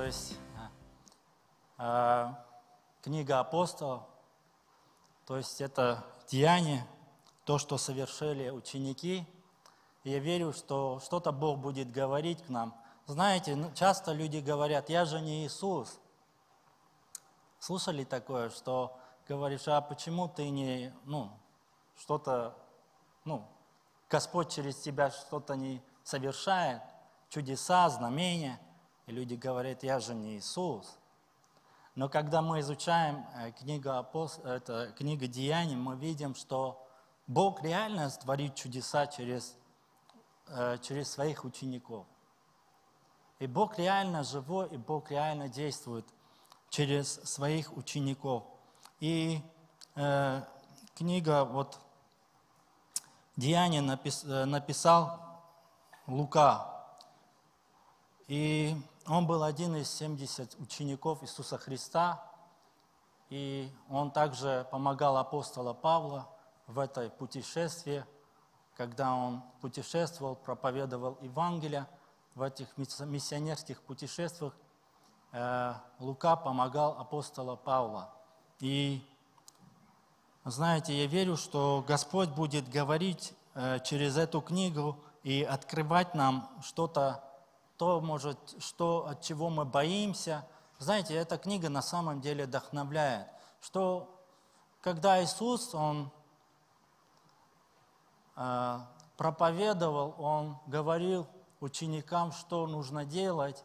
то есть э, книга апостолов, то есть это деяние, то, что совершили ученики. Я верю, что что-то Бог будет говорить к нам. Знаете, ну, часто люди говорят, я же не Иисус. Слышали такое, что говоришь, а почему ты не, ну, что-то, ну, Господь через тебя что-то не совершает, чудеса, знамения, и люди говорят, я же не Иисус. Но когда мы изучаем э, книгу, апост... это, книгу Деяний, мы видим, что Бог реально творит чудеса через, э, через своих учеников. И Бог реально живой, и Бог реально действует через своих учеников. И э, книга вот Деяния напис, э, написал Лука. И он был один из 70 учеников Иисуса Христа. И он также помогал апостола Павла в этой путешествии, когда он путешествовал, проповедовал Евангелие в этих миссионерских путешествиях. Э, Лука помогал апостола Павла. И знаете, я верю, что Господь будет говорить э, через эту книгу и открывать нам что-то, то, может, что, от чего мы боимся. Знаете, эта книга на самом деле вдохновляет, что когда Иисус, Он э, проповедовал, Он говорил ученикам, что нужно делать,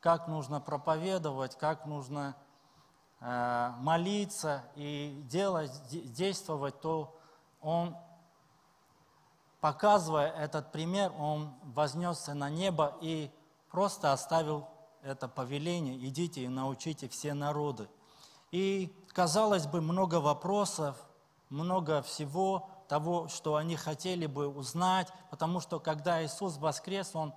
как нужно проповедовать, как нужно Э, молиться и делать, действовать, то он, показывая этот пример, он вознесся на небо и просто оставил это повеление, идите и научите все народы. И, казалось бы, много вопросов, много всего того, что они хотели бы узнать, потому что когда Иисус воскрес, Он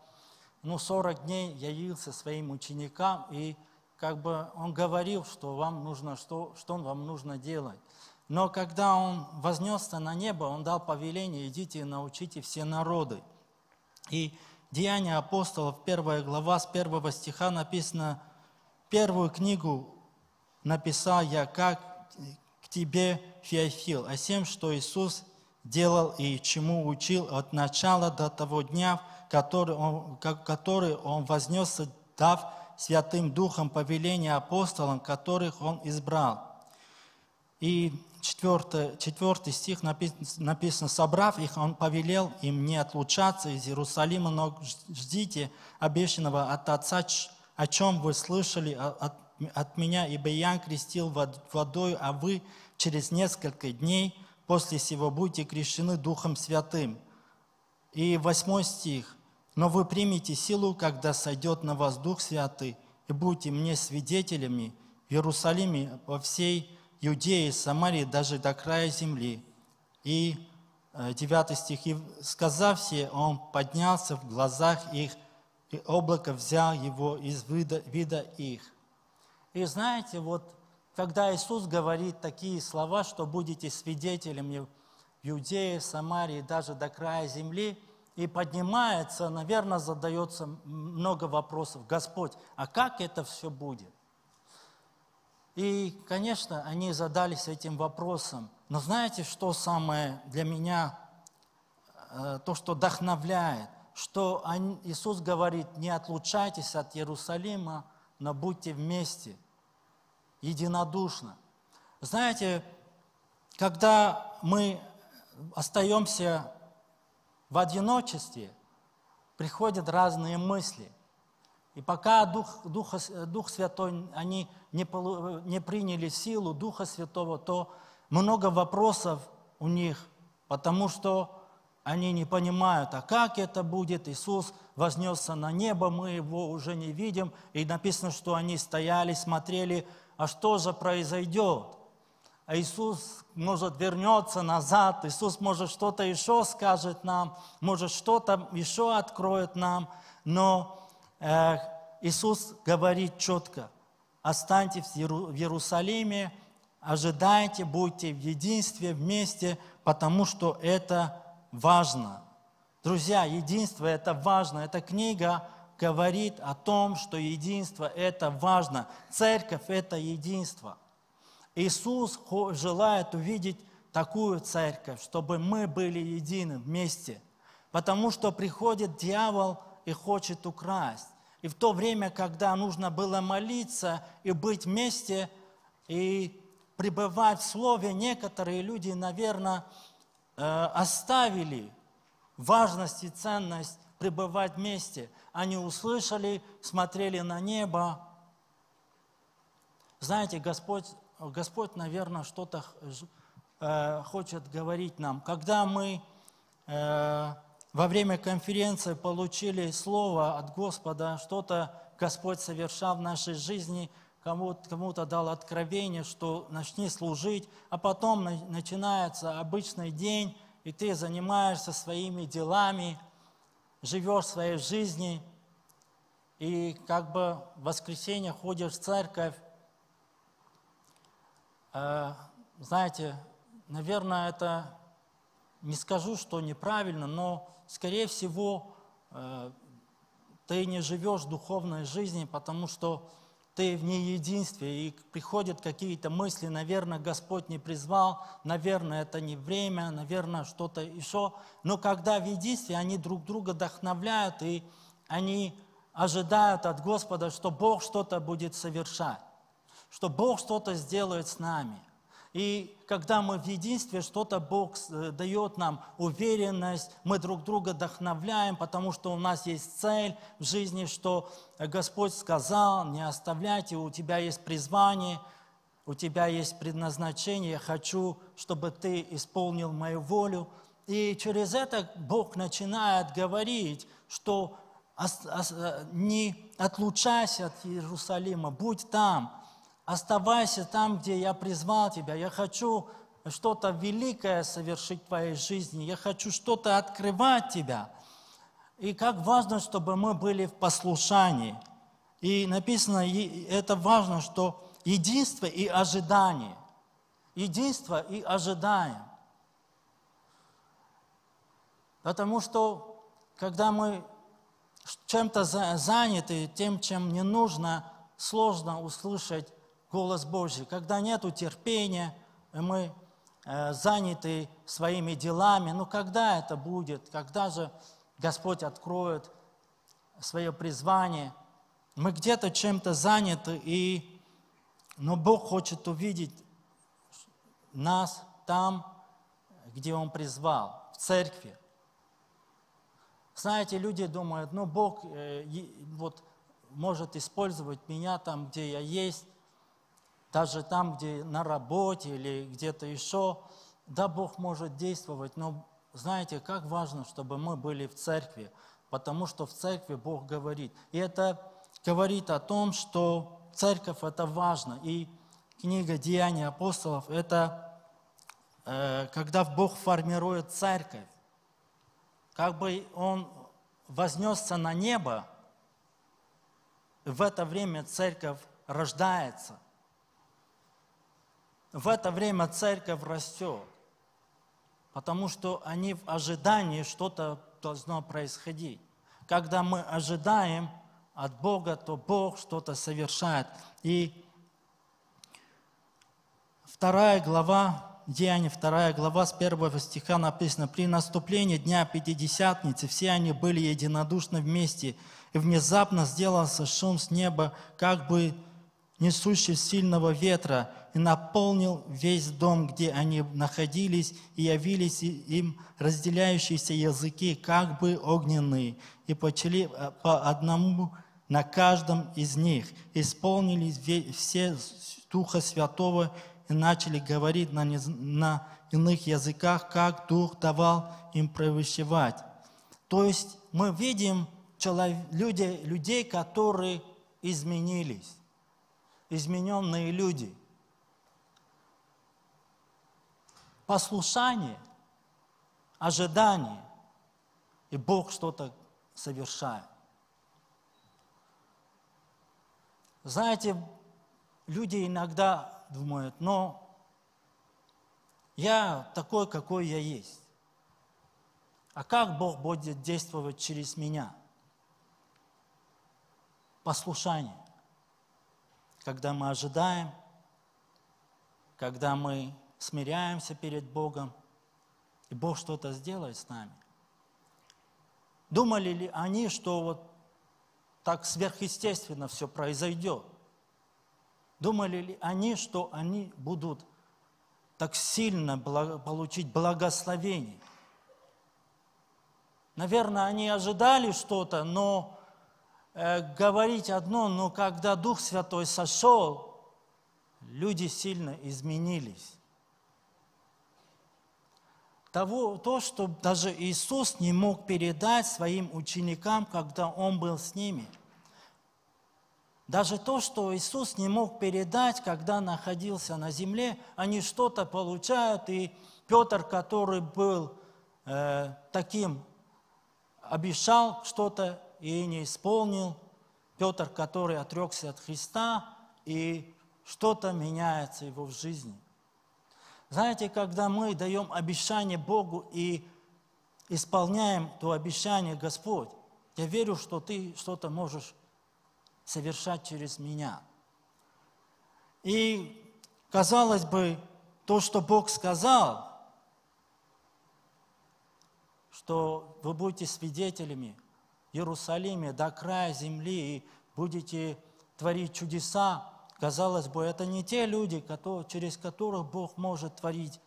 ну, 40 дней явился своим ученикам, и как бы он говорил, что вам нужно, что, что вам нужно делать. Но когда он вознесся на небо, он дал повеление, идите и научите все народы. И Деяния апостолов, первая глава, с первого стиха написано, первую книгу написал я, как к тебе, Феофил, о всем, что Иисус делал и чему учил от начала до того дня, который он, который он вознесся, дав Святым Духом повеления апостолам, которых Он избрал. И четвертый, четвертый стих написано, написано, собрав их, Он повелел им не отлучаться из Иерусалима, но ждите обещанного от Отца, о чем вы слышали от, от меня, ибо я крестил водой, а вы через несколько дней после сего будете крещены Духом Святым. И восьмой стих. Но вы примете силу, когда сойдет на вас Дух Святый, и будете мне свидетелями в Иерусалиме, во всей Иудее, Самарии, даже до края земли. И 9 э, стих, и сказав все, он поднялся в глазах их, и облако взял его из вида, вида их. И знаете, вот когда Иисус говорит такие слова, что будете свидетелями в Иудее, Самарии, даже до края земли – и поднимается, наверное, задается много вопросов. Господь, а как это все будет? И, конечно, они задались этим вопросом. Но знаете, что самое для меня, э, то, что вдохновляет, что Иисус говорит, не отлучайтесь от Иерусалима, но будьте вместе, единодушно. Знаете, когда мы остаемся в одиночестве приходят разные мысли. И пока Дух, Дух, Дух Святой, они не, не приняли силу Духа Святого, то много вопросов у них, потому что они не понимают, а как это будет, Иисус вознесся на небо, мы его уже не видим, и написано, что они стояли, смотрели, а что же произойдет? а Иисус, может, вернется назад, Иисус, может, что-то еще скажет нам, может, что-то еще откроет нам, но Иисус говорит четко, останьтесь в Иерусалиме, ожидайте, будьте в единстве, вместе, потому что это важно. Друзья, единство – это важно. Эта книга говорит о том, что единство – это важно. Церковь – это единство. Иисус желает увидеть такую церковь, чтобы мы были едины вместе. Потому что приходит дьявол и хочет украсть. И в то время, когда нужно было молиться и быть вместе, и пребывать в Слове, некоторые люди, наверное, э, оставили важность и ценность пребывать вместе. Они услышали, смотрели на небо. Знаете, Господь, Господь наверное, что-то э, хочет говорить нам. Когда мы э, во время конференции получили слово от Господа, что-то Господь совершал в нашей жизни, кому-то кому дал откровение, что начни служить, а потом начинается обычный день, и ты занимаешься своими делами, живешь своей жизнью, и как бы в воскресенье ходишь в церковь. Э, знаете, наверное, это не скажу, что неправильно, но, скорее всего, э, ты не живешь духовной жизнью, потому что ты в неединстве, и приходят какие-то мысли, наверное, Господь не призвал, наверное, это не время, наверное, что-то еще. Но когда в единстве, они друг друга вдохновляют, и они ожидают от Господа, что Бог что-то будет совершать, что Бог что-то сделает с нами – и когда мы в единстве, что-то Бог э, дает нам уверенность, мы друг друга вдохновляем, потому что у нас есть цель в жизни, что Господь сказал, не оставляйте, у тебя есть призвание, у тебя есть предназначение, я хочу, чтобы ты исполнил мою волю. И через это Бог начинает говорить, что э, не отлучайся от Иерусалима, будь там, Оставайся там, где я призвал тебя. Я хочу что-то великое совершить в твоей жизни. Я хочу что-то открывать тебя. И как важно, чтобы мы были в послушании. И написано, это важно, что единство и ожидание. Единство и ожидание. Потому что, когда мы чем-то заняты, тем, чем не нужно, сложно услышать голос Божий, когда нету терпения, мы э, заняты своими делами. Но когда это будет? Когда же Господь откроет свое призвание? Мы где-то чем-то заняты, и... но Бог хочет увидеть нас там, где Он призвал, в церкви. Знаете, люди думают, ну Бог э, вот, может использовать меня там, где я есть, даже там, где на работе или где-то еще, да, Бог может действовать, но знаете, как важно, чтобы мы были в церкви, потому что в церкви Бог говорит. И это говорит о том, что церковь – это важно. И книга «Деяния апостолов» – это э, когда Бог формирует церковь. Как бы Он вознесся на небо, в это время церковь рождается в это время церковь растет, потому что они в ожидании что-то должно происходить. Когда мы ожидаем от Бога, то Бог что-то совершает. И вторая глава, Деяния, вторая глава, с первого стиха написано, «При наступлении Дня Пятидесятницы все они были единодушны вместе, и внезапно сделался шум с неба, как бы несущий сильного ветра, и наполнил весь дом, где они находились, и явились им разделяющиеся языки, как бы огненные, и почали э, по одному на каждом из них, исполнились все Духа Святого и начали говорить на, на иных языках, как Дух давал им провещевать. То есть мы видим людей, людей, которые изменились, измененные люди – послушание, ожидание, и Бог что-то совершает. Знаете, люди иногда думают, но я такой, какой я есть. А как Бог будет действовать через меня? послушание. Когда мы ожидаем, когда мы смиряемся перед Богом, и Бог что-то сделает с нами. Думали ли они, что вот так сверхъестественно все произойдет? Думали ли они, что они будут так сильно получить благословение? Наверное, они ожидали что-то, но говорить одно, но когда Дух Святой сошел, люди сильно изменились. Того, то, что даже Иисус не мог передать своим ученикам, когда Он был с ними. Даже то, что Иисус не мог передать, когда находился на земле, они что-то получают, и Петр, который был э, таким обещал что-то и не исполнил. Петр, который отрекся от Христа, и что-то меняется его в жизни. Знаете, когда мы даем обещание Богу и исполняем то обещание Господь, я верю, что ты что-то можешь совершать через меня. И, казалось бы, то, что Бог сказал, что вы будете свидетелями Иерусалиме до края земли и будете творить чудеса. Казалось бы, это не те люди, которые, через которых Бог может творить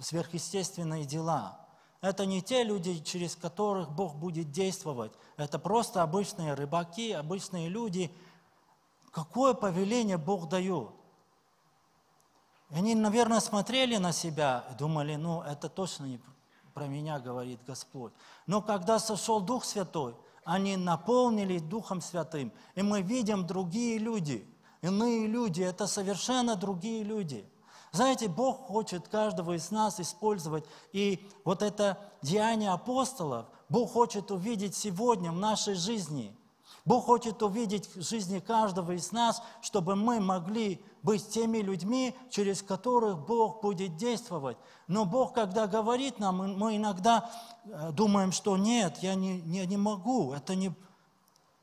сверхъестественные дела. Это не те люди, через которых Бог будет действовать. Это просто обычные рыбаки, обычные люди. Какое повеление Бог дает? Они, наверное, смотрели на себя и думали, ну, это точно не, про меня говорит Господь. Но когда сошел Дух Святой, они наполнились Духом Святым, и мы видим другие люди, иные люди, это совершенно другие люди. Знаете, Бог хочет каждого из нас использовать, и вот это деяние апостолов Бог хочет увидеть сегодня в нашей жизни – Бог хочет увидеть в жизни каждого из нас, чтобы мы могли быть теми людьми, через которых Бог будет действовать. Но Бог, когда говорит нам, мы иногда э, думаем, что нет, я не, не, не могу, это не,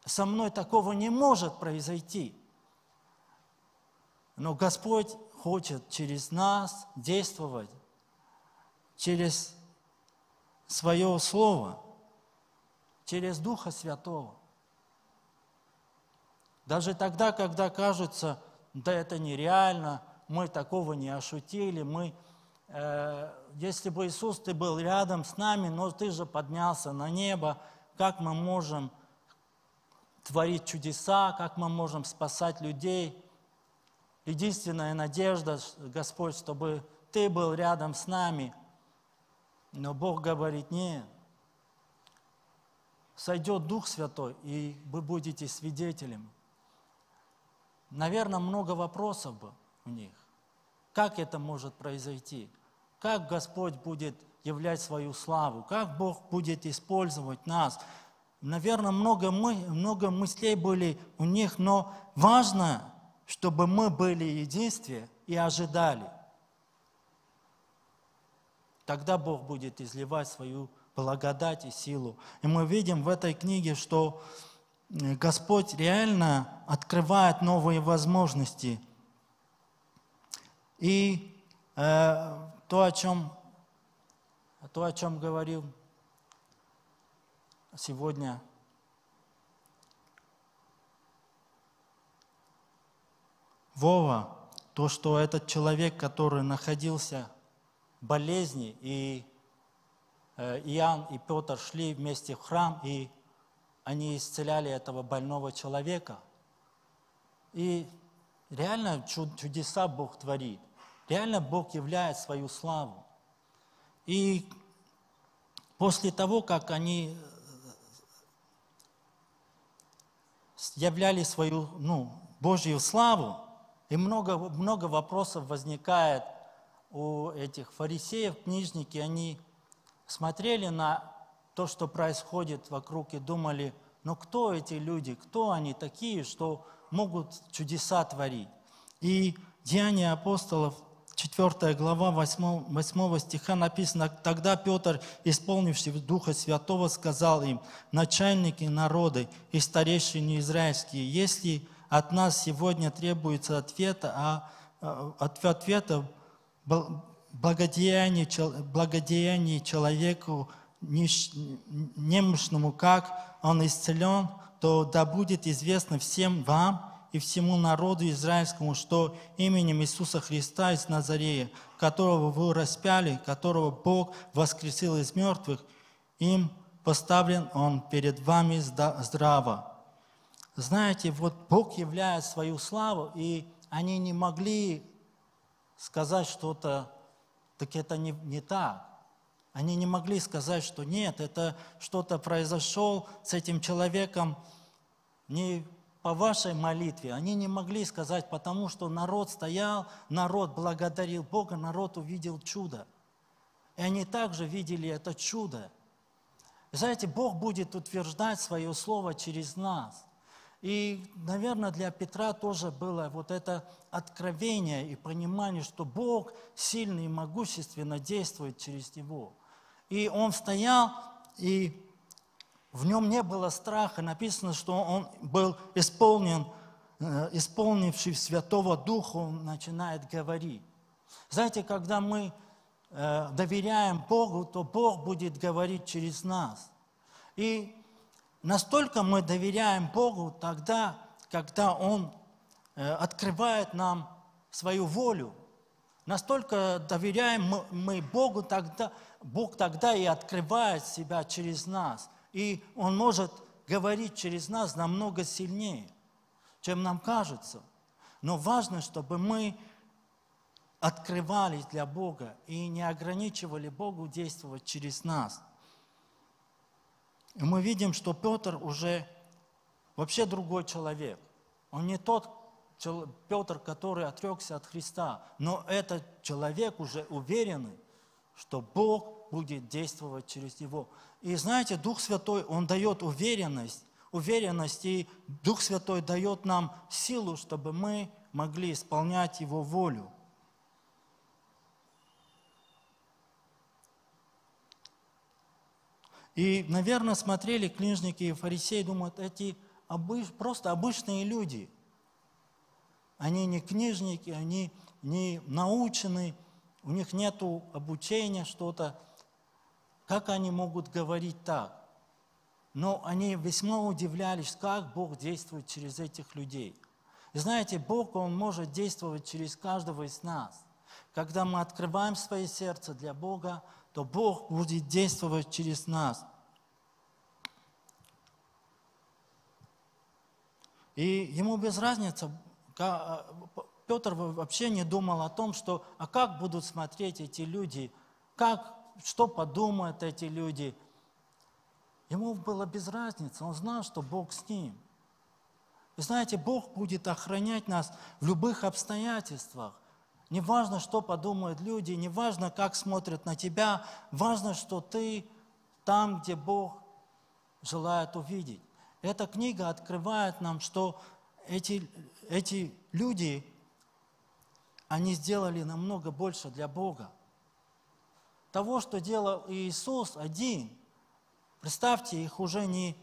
со мной такого не может произойти. Но Господь хочет через нас действовать, через свое Слово, через Духа Святого. Даже тогда, когда кажется, да это нереально, мы такого не ошутили, мы, э, если бы Иисус, ты был рядом с нами, но ты же поднялся на небо, как мы можем творить чудеса, как мы можем спасать людей. Единственная надежда, Господь, чтобы Ты был рядом с нами. Но Бог говорит, нет, сойдет Дух Святой, и вы будете свидетелем наверное, много вопросов бы у них. Как это может произойти? Как Господь будет являть свою славу? Как Бог будет использовать нас? Наверное, много, мы, много мыслей были у них, но важно, чтобы мы были единстве и ожидали. Тогда Бог будет изливать свою благодать и силу. И мы видим в этой книге, что Господь реально открывает новые возможности. И э, то, о чем, то, о чем говорил сегодня Вова, то, что этот человек, который находился в болезни, и э, Иоанн и Петр шли вместе в храм, и они исцеляли этого больного человека. И реально чудеса Бог творит. Реально Бог являет свою славу. И после того, как они являли свою ну, Божью славу, и много, много вопросов возникает у этих фарисеев, книжники, они смотрели на то, что происходит вокруг, и думали, ну кто эти люди, кто они такие, что могут чудеса творить. И Деяния апостолов, 4 глава 8, 8 стиха написано, «Тогда Петр, исполнивший Духа Святого, сказал им, начальники народы и старейшины израильские, если от нас сегодня требуется ответа, а, а от ответа благодеяние, благодеяние человеку немощному, как он исцелен, то да будет известно всем вам, и всему народу израильскому, что именем Иисуса Христа из Назарея, которого вы распяли, которого Бог воскресил из мертвых, им поставлен Он перед вами здраво. Знаете, вот Бог являет свою славу, и они не могли сказать что-то, так это не, не так. Они не могли сказать, что нет, это что-то произошло с этим человеком не по вашей молитве. Они не могли сказать, потому что народ стоял, народ благодарил Бога, народ увидел чудо. И они также видели это чудо. Знаете, Бог будет утверждать свое слово через нас. И, наверное, для Петра тоже было вот это откровение и понимание, что Бог сильно и могущественно действует через него. И он стоял и в нем не было страха. Написано, что он был исполнен, э, исполнивший Святого Духа, он начинает говорить. Знаете, когда мы э, доверяем Богу, то Бог будет говорить через нас. И настолько мы доверяем Богу тогда, когда Он э, открывает нам свою волю. Настолько доверяем мы Богу, тогда, Бог тогда и открывает себя через нас и Он может говорить через нас намного сильнее, чем нам кажется. Но важно, чтобы мы открывались для Бога и не ограничивали Богу действовать через нас. И мы видим, что Петр уже вообще другой человек. Он не тот Петр, который отрекся от Христа, но этот человек уже уверенный, что Бог будет действовать через него. И знаете, Дух Святой, Он дает уверенность, уверенность, и Дух Святой дает нам силу, чтобы мы могли исполнять Его волю. И, наверное, смотрели книжники и фарисеи, думают, эти обыч, просто обычные люди. Они не книжники, они не научены, у них нет обучения, что-то. Как они могут говорить так? Но они весьма удивлялись, как Бог действует через этих людей. И знаете, Бог, Он может действовать через каждого из нас. Когда мы открываем свое сердце для Бога, то Бог будет действовать через нас. И ему без разницы, Петр вообще не думал о том, что, а как будут смотреть эти люди, как что подумают эти люди. Ему было без разницы, он знал, что Бог с ним. И знаете, Бог будет охранять нас в любых обстоятельствах. Не важно, что подумают люди, не важно, как смотрят на тебя, важно, что ты там, где Бог желает увидеть. Эта книга открывает нам, что эти, эти люди, они сделали намного больше для Бога того, что делал Иисус один. Представьте, их уже не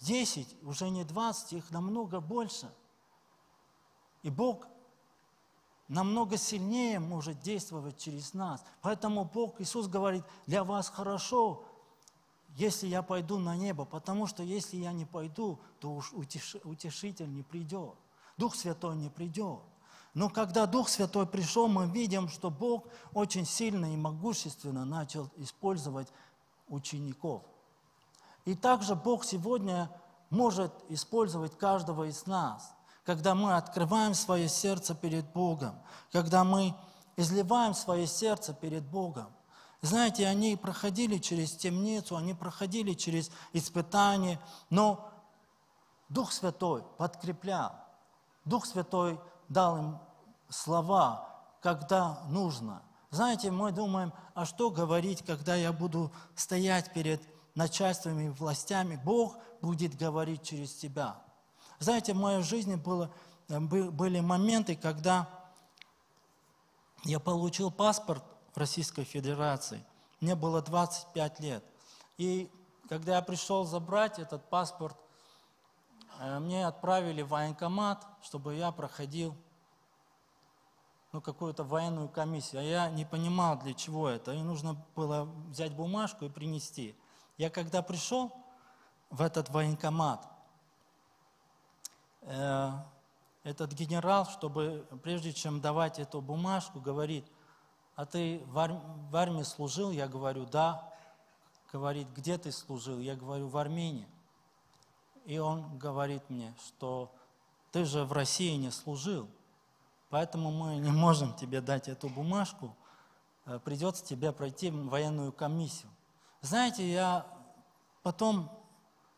10, уже не 20, их намного больше. И Бог намного сильнее может действовать через нас. Поэтому Бог, Иисус говорит, для вас хорошо, если я пойду на небо, потому что если я не пойду, то уж утешитель не придет, Дух Святой не придет. Но когда Дух Святой пришел, мы видим, что Бог очень сильно и могущественно начал использовать учеников. И также Бог сегодня может использовать каждого из нас, когда мы открываем свое сердце перед Богом, когда мы изливаем свое сердце перед Богом. Знаете, они проходили через темницу, они проходили через испытания, но Дух Святой подкреплял. Дух Святой дал им слова, когда нужно. Знаете, мы думаем, а что говорить, когда я буду стоять перед начальствами и властями? Бог будет говорить через тебя. Знаете, в моей жизни было, были моменты, когда я получил паспорт Российской Федерации. Мне было 25 лет. И когда я пришел забрать этот паспорт, э, мне отправили в военкомат, чтобы я проходил ну, какую-то военную комиссию. А я не понимал, для чего это. И нужно было взять бумажку и принести. Я когда пришел в этот военкомат, э, этот генерал, чтобы прежде чем давать эту бумажку, говорит, а ты в, арм в армии служил? Я говорю, да. Говорит, где ты служил? Я говорю, в Армении. И он говорит мне, что ты же в России не служил, поэтому мы не можем тебе дать эту бумажку, э, придется тебе пройти военную комиссию. Знаете, я потом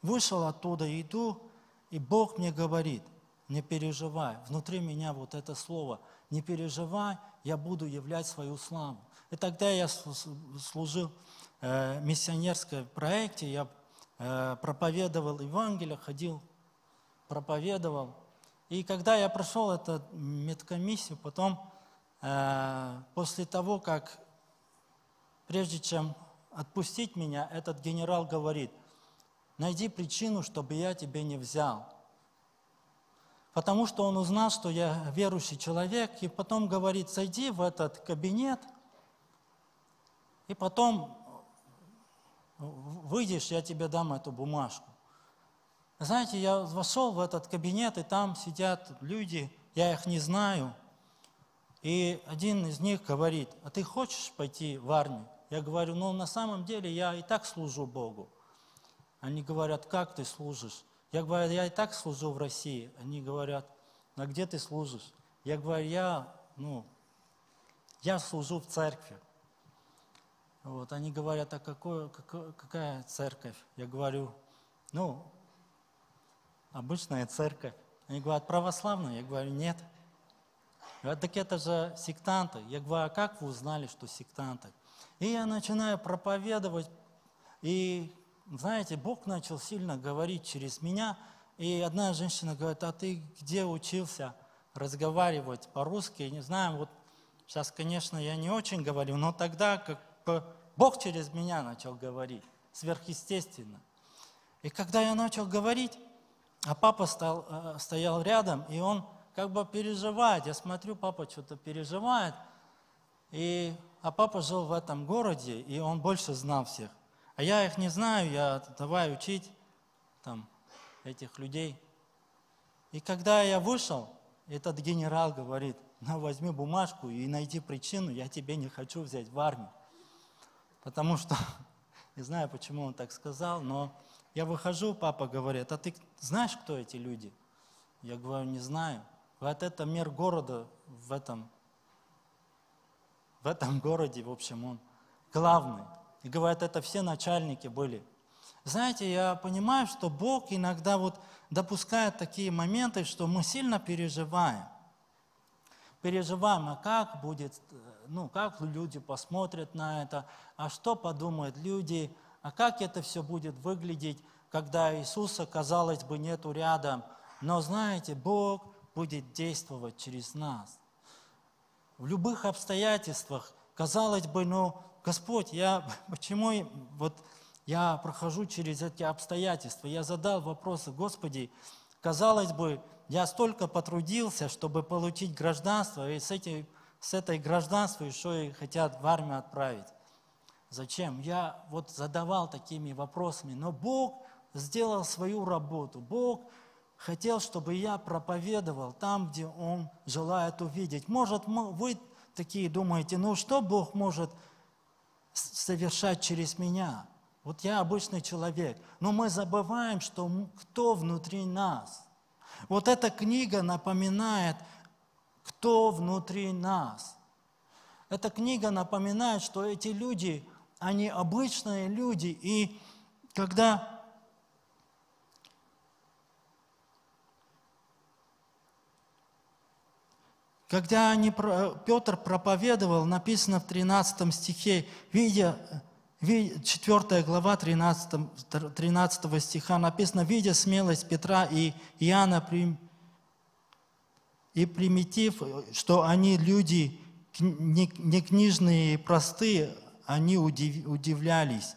вышел оттуда, иду, и Бог мне говорит, не переживай, внутри меня вот это слово, не переживай, я буду являть свою славу. И тогда я служил э, миссионерском проекте, я э, проповедовал Евангелие, ходил, проповедовал. И когда я прошел эту медкомиссию, потом, э, после того, как, прежде чем отпустить меня, этот генерал говорит, найди причину, чтобы я тебя не взял потому что он узнал, что я верующий человек, и потом говорит, зайди в этот кабинет, и потом выйдешь, я тебе дам эту бумажку. Знаете, я вошел в этот кабинет, и там сидят люди, я их не знаю, и один из них говорит, а ты хочешь пойти в армию? Я говорю, ну на самом деле я и так служу Богу. Они говорят, как ты служишь? Я говорю, я и так служу в России. Они говорят, а где ты служишь? Я говорю, я, ну, я служу в церкви. Вот, они говорят, а какое, какое, какая церковь? Я говорю, ну, обычная церковь. Они говорят, православная? Я говорю, нет. Говорят, так это же сектанты. Я говорю, а как вы узнали, что сектанты? И я начинаю проповедовать, и знаете, Бог начал сильно говорить через меня, и одна женщина говорит, а ты где учился разговаривать по-русски? Не знаю, вот сейчас, конечно, я не очень говорю, но тогда как Бог через меня начал говорить, сверхъестественно. И когда я начал говорить, а папа стал, э, стоял рядом, и он как бы переживает. Я смотрю, папа что-то переживает. И, а папа жил в этом городе, и он больше знал всех. А я их не знаю, я давай учить там, этих людей. И когда я вышел, этот генерал говорит, на, возьми бумажку и найди причину, я тебе не хочу взять в армию. Потому что, не знаю, почему он так сказал, но я выхожу, папа говорит, а ты знаешь, кто эти люди? Я говорю, не знаю. Вот это мэр города в этом, в этом городе, в общем, он главный. И говорят, это все начальники были. Знаете, я понимаю, что Бог иногда вот допускает такие моменты, что мы сильно переживаем. Переживаем, а как будет, ну, как люди посмотрят на это, а что подумают люди, а как это все будет выглядеть, когда Иисуса, казалось бы, нету рядом. Но знаете, Бог будет действовать через нас. В любых обстоятельствах, казалось бы, ну, Господь, я почему вот я прохожу через эти обстоятельства? Я задал вопросы, Господи, казалось бы, я столько потрудился, чтобы получить гражданство, и с, эти, с этой гражданством еще и хотят в армию отправить. Зачем? Я вот задавал такими вопросами, но Бог сделал свою работу. Бог хотел, чтобы я проповедовал там, где Он желает увидеть. Может, вы такие думаете, ну что Бог может совершать через меня. Вот я обычный человек, но мы забываем, что кто внутри нас. Вот эта книга напоминает, кто внутри нас. Эта книга напоминает, что эти люди, они обычные люди, и когда Когда они, Петр проповедовал, написано в 13 стихе, видя, 4 глава 13, 13 стиха написано, видя смелость Петра и Иоанна и примитив, что они люди не, книжные и простые, они удив, удивлялись.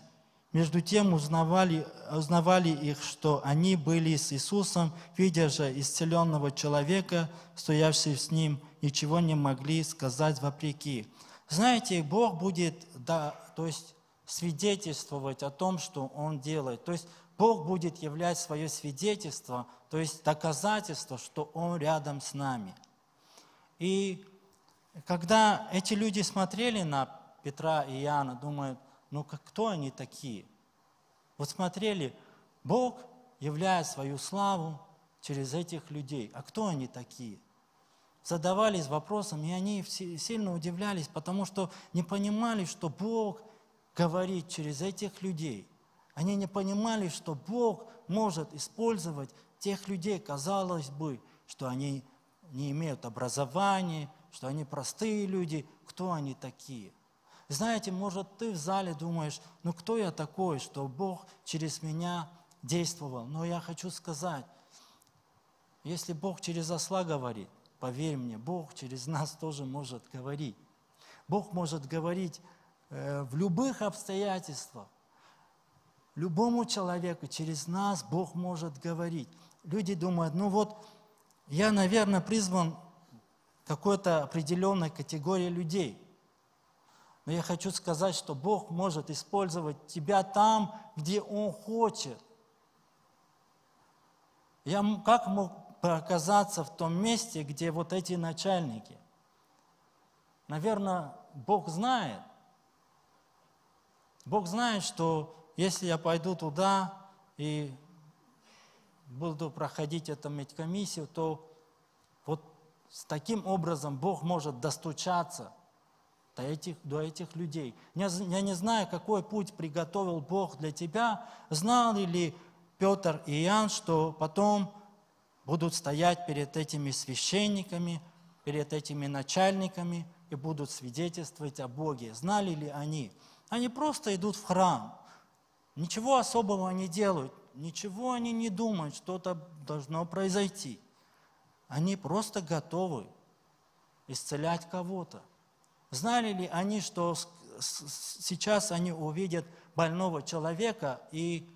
Между тем узнавали, узнавали их, что они были с Иисусом, видя же исцеленного человека, стоявший с ним, ничего не могли сказать вопреки. Знаете, Бог будет, да, то есть свидетельствовать о том, что Он делает. То есть Бог будет являть свое свидетельство, то есть доказательство, что Он рядом с нами. И когда эти люди смотрели на Петра и Иоанна, думают, ну кто они такие? Вот смотрели, Бог являет свою славу через этих людей. А кто они такие? Задавались вопросом, и они сильно удивлялись, потому что не понимали, что Бог говорит через этих людей. Они не понимали, что Бог может использовать тех людей, казалось бы, что они не имеют образования, что они простые люди, кто они такие. Знаете, может, ты в зале думаешь, ну кто я такой, что Бог через меня действовал. Но я хочу сказать, если Бог через осла говорит, поверь мне, Бог через нас тоже может говорить. Бог может говорить э, в любых обстоятельствах. Любому человеку через нас Бог может говорить. Люди думают, ну вот, я, наверное, призван какой-то определенной категории людей. Но я хочу сказать, что Бог может использовать тебя там, где Он хочет. Я как мог оказаться в том месте, где вот эти начальники? Наверное, Бог знает. Бог знает, что если я пойду туда и буду проходить эту медкомиссию, то вот с таким образом Бог может достучаться до этих, до этих людей. Я, не знаю, какой путь приготовил Бог для тебя. Знал ли Петр и Иоанн, что потом будут стоять перед этими священниками, перед этими начальниками и будут свидетельствовать о Боге. Знали ли они? Они просто идут в храм. Ничего особого не делают. Ничего они не думают, что-то должно произойти. Они просто готовы исцелять кого-то. Знали ли они, что сейчас они увидят больного человека и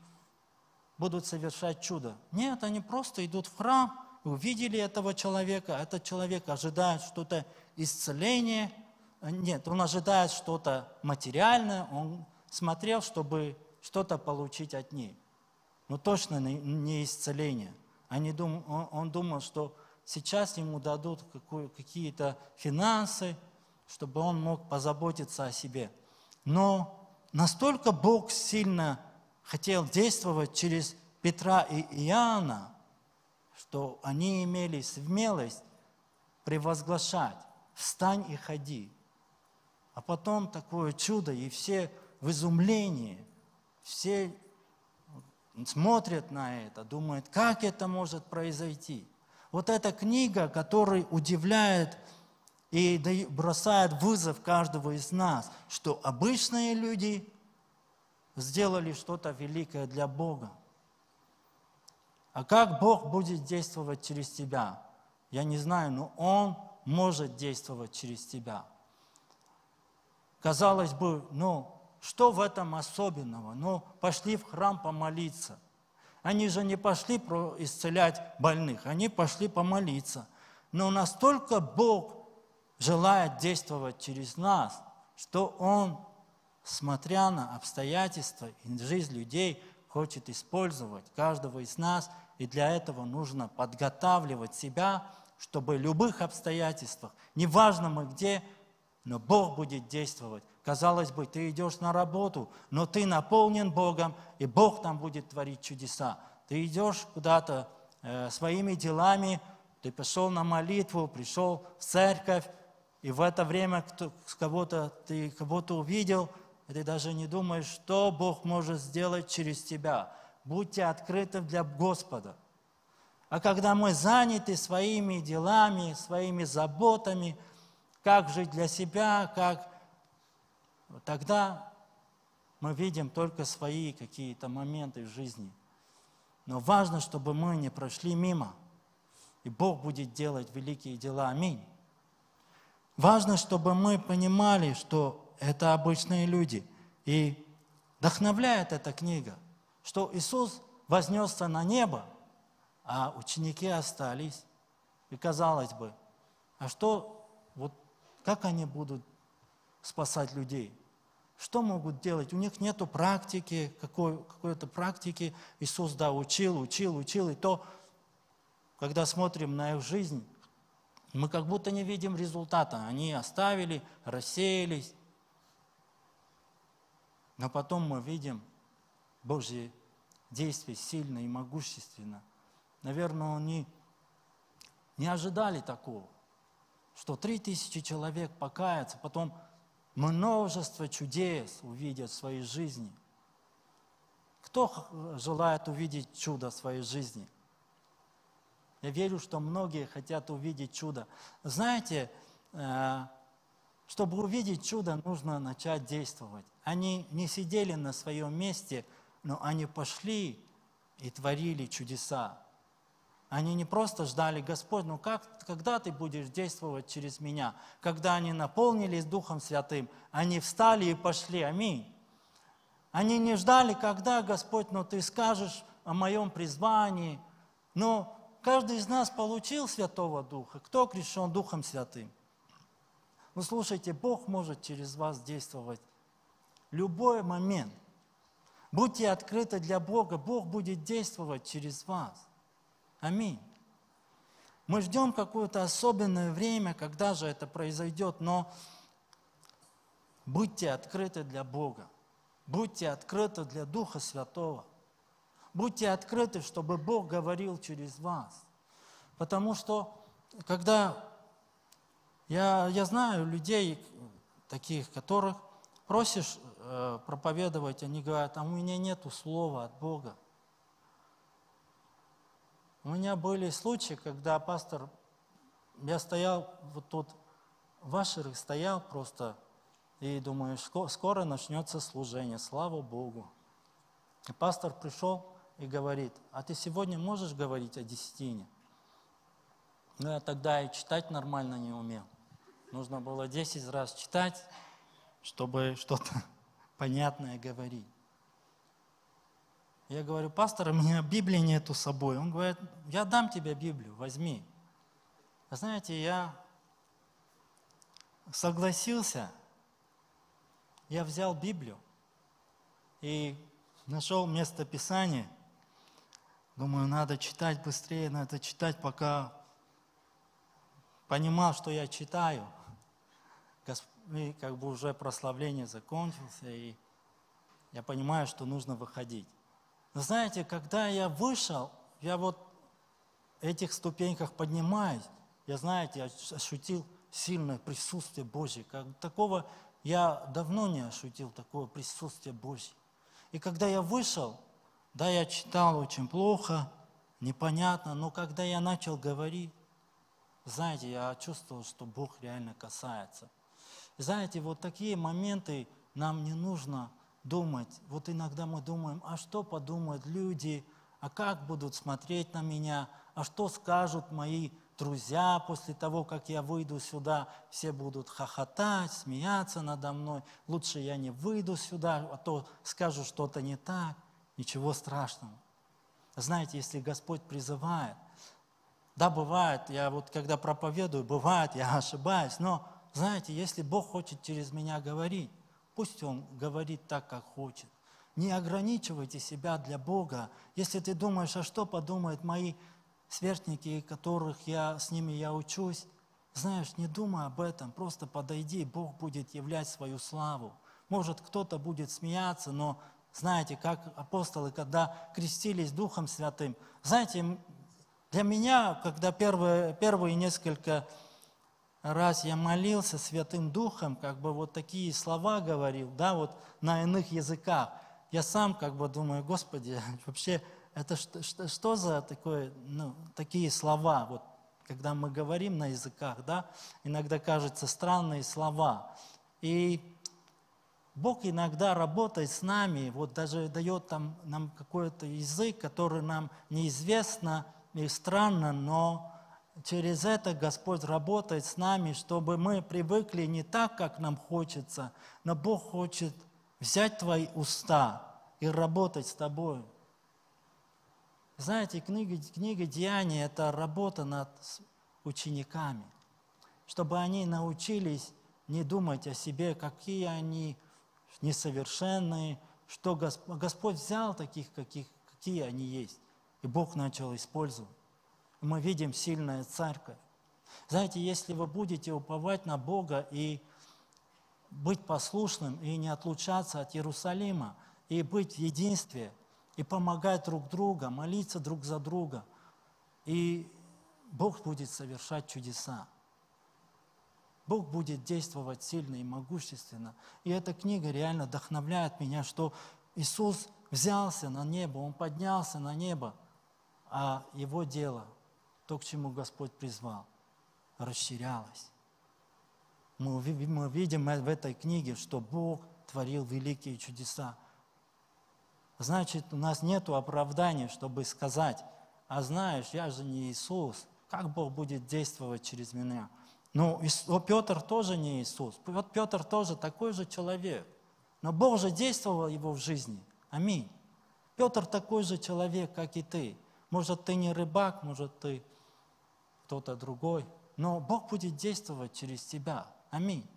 будут совершать чудо? Нет, они просто идут в храм, увидели этого человека, этот человек ожидает что-то исцеление, нет, он ожидает что-то материальное, он смотрел, чтобы что-то получить от ней но точно не исцеление. Они дум, он, он думал, что сейчас ему дадут какие-то финансы, чтобы он мог позаботиться о себе. Но настолько Бог сильно хотел действовать через Петра и Иоанна, что они имели смелость превозглашать «Встань и ходи». А потом такое чудо, и все в изумлении, все смотрят на это, думают, как это может произойти. Вот эта книга, которая удивляет и бросает вызов каждого из нас, что обычные люди сделали что-то великое для Бога. А как Бог будет действовать через тебя? Я не знаю, но Он может действовать через тебя. Казалось бы, ну, что в этом особенного? Ну, пошли в храм помолиться. Они же не пошли исцелять больных, они пошли помолиться. Но настолько Бог желает действовать через нас, что Он, смотря на обстоятельства и жизнь людей, хочет использовать каждого из нас, и для этого нужно подготавливать себя, чтобы в любых обстоятельствах, неважно мы где, но Бог будет действовать. Казалось бы, ты идешь на работу, но ты наполнен Богом, и Бог там будет творить чудеса. Ты идешь куда-то э, своими делами, ты пошел на молитву, пришел в церковь, и в это время кто, кого-то, ты кого-то увидел, и ты даже не думаешь, что Бог может сделать через тебя. Будьте открыты для Господа. А когда мы заняты своими делами, своими заботами, как жить для себя, как тогда мы видим только свои какие-то моменты в жизни. Но важно, чтобы мы не прошли мимо, и Бог будет делать великие дела. Аминь. важно, чтобы мы понимали, что это обычные люди. И вдохновляет эта книга, что Иисус вознесся на небо, а ученики остались. И казалось бы, а что, вот как они будут спасать людей? Что могут делать? У них нет практики, какой, какой-то практики. Иисус, да, учил, учил, учил. И то, когда смотрим на их жизнь, мы как будто не видим результата. Они оставили, рассеялись. Но потом мы видим Божье действие сильно и могущественно. Наверное, они не ожидали такого, что три тысячи человек покаятся, потом множество чудес увидят в своей жизни. Кто желает увидеть чудо в своей жизни? Я верю, что многие хотят увидеть чудо. Знаете, э, чтобы увидеть чудо, нужно начать действовать. Они не сидели на своем месте, но они пошли и творили чудеса. Они не просто ждали, Господь, ну как, когда ты будешь действовать через меня? Когда они наполнились Духом Святым, они встали и пошли. Аминь. Они не ждали, когда, Господь, ну ты скажешь о моем призвании. Но каждый из нас получил Святого Духа. Кто крещен Духом Святым? Ну слушайте, Бог может через вас действовать любой момент. Будьте открыты для Бога, Бог будет действовать через вас. Аминь. Мы ждем какое-то особенное время, когда же это произойдет, но будьте открыты для Бога. Будьте открыты для Духа Святого. Будьте открыты, чтобы Бог говорил через вас. Потому что, когда я, я знаю людей таких, которых просишь э, проповедовать, они говорят, а у меня нет слова от Бога. У меня были случаи, когда пастор, я стоял вот тут, в стоял просто, и думаю, скоро начнется служение, слава Богу. И пастор пришел и говорит, а ты сегодня можешь говорить о десятине? Ну, я тогда и читать нормально не умел. Нужно было 10 раз читать, чтобы что-то понятное говорить. Я говорю, пастор, у меня Библии нету с собой. Он говорит, я дам тебе Библию, возьми. А знаете, я согласился, я взял Библию и нашел место Писания. Думаю, надо читать быстрее, надо читать, пока понимал, что я читаю. И как бы уже прославление закончился, и я понимаю, что нужно выходить. Но знаете, когда я вышел, я вот этих ступеньках поднимаюсь, я, знаете, ощутил сильное присутствие Божье. Как, такого я давно не ощутил, такого присутствия Божьего. И когда я вышел, да, я читал очень плохо, непонятно, но когда я начал говорить, знаете, я чувствовал, что Бог реально касается. Знаете, вот такие моменты нам не нужно думать. Вот иногда мы думаем, а что подумают люди, а как будут смотреть на меня, а что скажут мои друзья после того, как я выйду сюда, все будут хохотать, смеяться надо мной, лучше я не выйду сюда, а то скажу что-то не так, ничего страшного. Знаете, если Господь призывает, да, бывает, я вот когда проповедую, бывает, я ошибаюсь, но, знаете, если Бог хочет через меня говорить, Пусть Он говорит так, как хочет. Не ограничивайте себя для Бога. Если ты думаешь, а что подумают мои сверстники, которых я, с ними я учусь, знаешь, не думай об этом, просто подойди, Бог будет являть свою славу. Может, кто-то будет смеяться, но знаете, как апостолы, когда крестились Духом Святым, знаете, для меня, когда первые, первые несколько раз я молился Святым Духом, как бы вот такие слова говорил, да, вот на иных языках, я сам как бы думаю, Господи, вообще это что, что, что за такое, ну, такие слова, вот, когда мы говорим на языках, да, иногда кажется странные слова. И Бог иногда работает с нами, вот даже дает там, нам какой-то язык, который нам неизвестно и странно, но через это Господь работает с нами, чтобы мы привыкли не так, как нам хочется, но Бог хочет взять твои уста и работать с тобой. Знаете, книга, книга Деяний – это работа над учениками, чтобы они научились не думать о себе, какие они несовершенные, что Господь взял таких, каких, какие они есть, и Бог начал использовать. Мы видим сильная церковь. Знаете, если вы будете уповать на Бога и быть послушным, и не отлучаться от Иерусалима, и быть в единстве, и помогать друг другу, молиться друг за друга, и Бог будет совершать чудеса. Бог будет действовать сильно и могущественно. И эта книга реально вдохновляет меня, что Иисус взялся на небо, Он поднялся на небо, а Его дело, то, к чему Господь призвал, расширялось. Мы, мы видим в этой книге, что Бог творил великие чудеса. Значит, у нас нет оправдания, чтобы сказать, а знаешь, я же не Иисус, как Бог будет действовать через меня – ну, Петр тоже не Иисус. Вот Петр тоже такой же человек. Но Бог же действовал его в жизни. Аминь. Петр такой же человек, как и ты. Может, ты не рыбак, может, ты кто-то другой. Но Бог будет действовать через тебя. Аминь.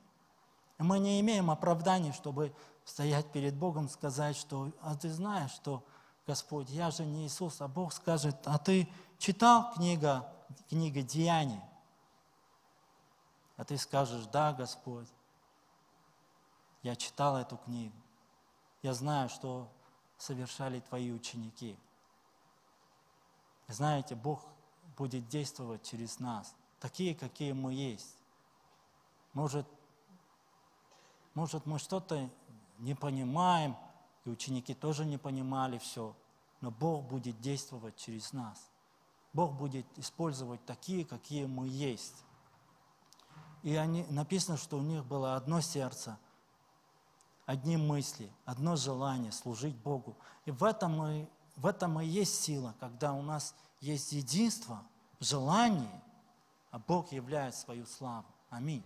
Мы не имеем оправданий, чтобы стоять перед Богом, сказать, что, а ты знаешь, что, Господь, я же не Иисус, а Бог скажет, а ты читал книга, книга Деяний? А ты скажешь, да, Господь, я читал эту книгу. Я знаю, что совершали твои ученики. Знаете, Бог будет действовать через нас, такие, какие мы есть. Может, может мы что-то не понимаем, и ученики тоже не понимали все, но Бог будет действовать через нас. Бог будет использовать такие, какие мы есть. И они, написано, что у них было одно сердце, одни мысли, одно желание служить Богу. И в этом и, в этом и есть сила, когда у нас есть единство, желание, а Бог являет свою славу. Аминь.